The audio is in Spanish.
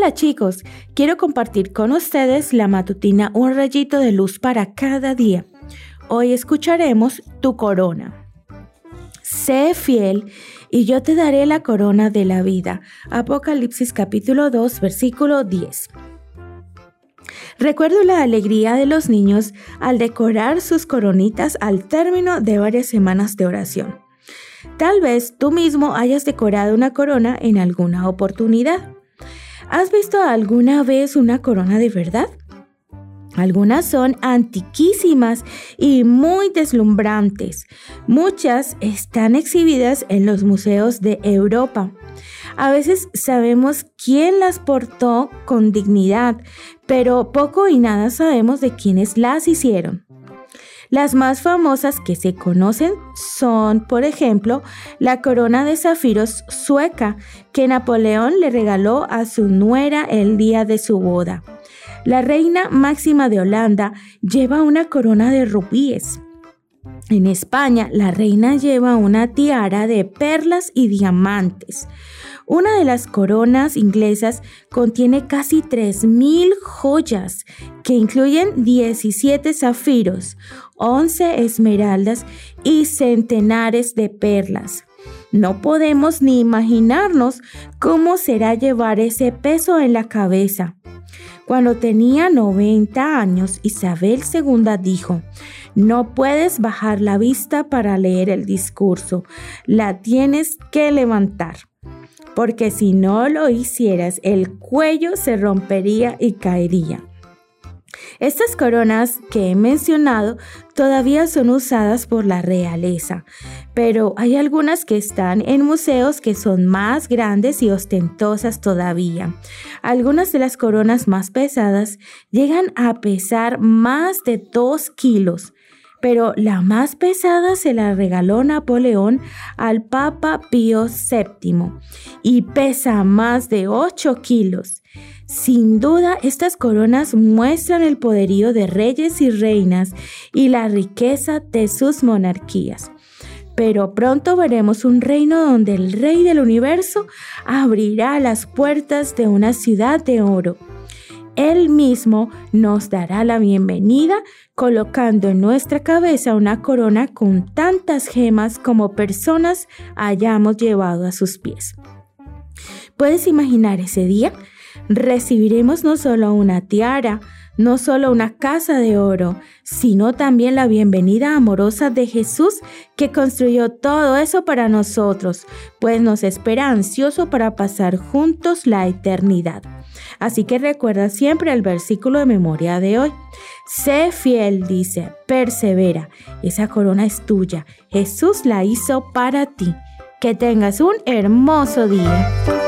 Hola chicos, quiero compartir con ustedes la matutina Un rayito de luz para cada día. Hoy escucharemos Tu corona. Sé fiel y yo te daré la corona de la vida. Apocalipsis capítulo 2 versículo 10. Recuerdo la alegría de los niños al decorar sus coronitas al término de varias semanas de oración. Tal vez tú mismo hayas decorado una corona en alguna oportunidad. ¿Has visto alguna vez una corona de verdad? Algunas son antiquísimas y muy deslumbrantes. Muchas están exhibidas en los museos de Europa. A veces sabemos quién las portó con dignidad, pero poco y nada sabemos de quiénes las hicieron. Las más famosas que se conocen son, por ejemplo, la corona de zafiros sueca que Napoleón le regaló a su nuera el día de su boda. La reina máxima de Holanda lleva una corona de rubíes. En España, la reina lleva una tiara de perlas y diamantes. Una de las coronas inglesas contiene casi 3.000 joyas que incluyen 17 zafiros, 11 esmeraldas y centenares de perlas. No podemos ni imaginarnos cómo será llevar ese peso en la cabeza. Cuando tenía 90 años, Isabel II dijo, no puedes bajar la vista para leer el discurso, la tienes que levantar porque si no lo hicieras, el cuello se rompería y caería. Estas coronas que he mencionado todavía son usadas por la realeza, pero hay algunas que están en museos que son más grandes y ostentosas todavía. Algunas de las coronas más pesadas llegan a pesar más de 2 kilos pero la más pesada se la regaló Napoleón al Papa Pío VII y pesa más de 8 kilos. Sin duda, estas coronas muestran el poderío de reyes y reinas y la riqueza de sus monarquías. Pero pronto veremos un reino donde el rey del universo abrirá las puertas de una ciudad de oro él mismo nos dará la bienvenida colocando en nuestra cabeza una corona con tantas gemas como personas hayamos llevado a sus pies. ¿Puedes imaginar ese día? Recibiremos no solo una tiara, no solo una casa de oro, sino también la bienvenida amorosa de Jesús que construyó todo eso para nosotros, pues nos espera ansioso para pasar juntos la eternidad. Así que recuerda siempre el versículo de memoria de hoy. Sé fiel, dice, persevera, esa corona es tuya, Jesús la hizo para ti. Que tengas un hermoso día.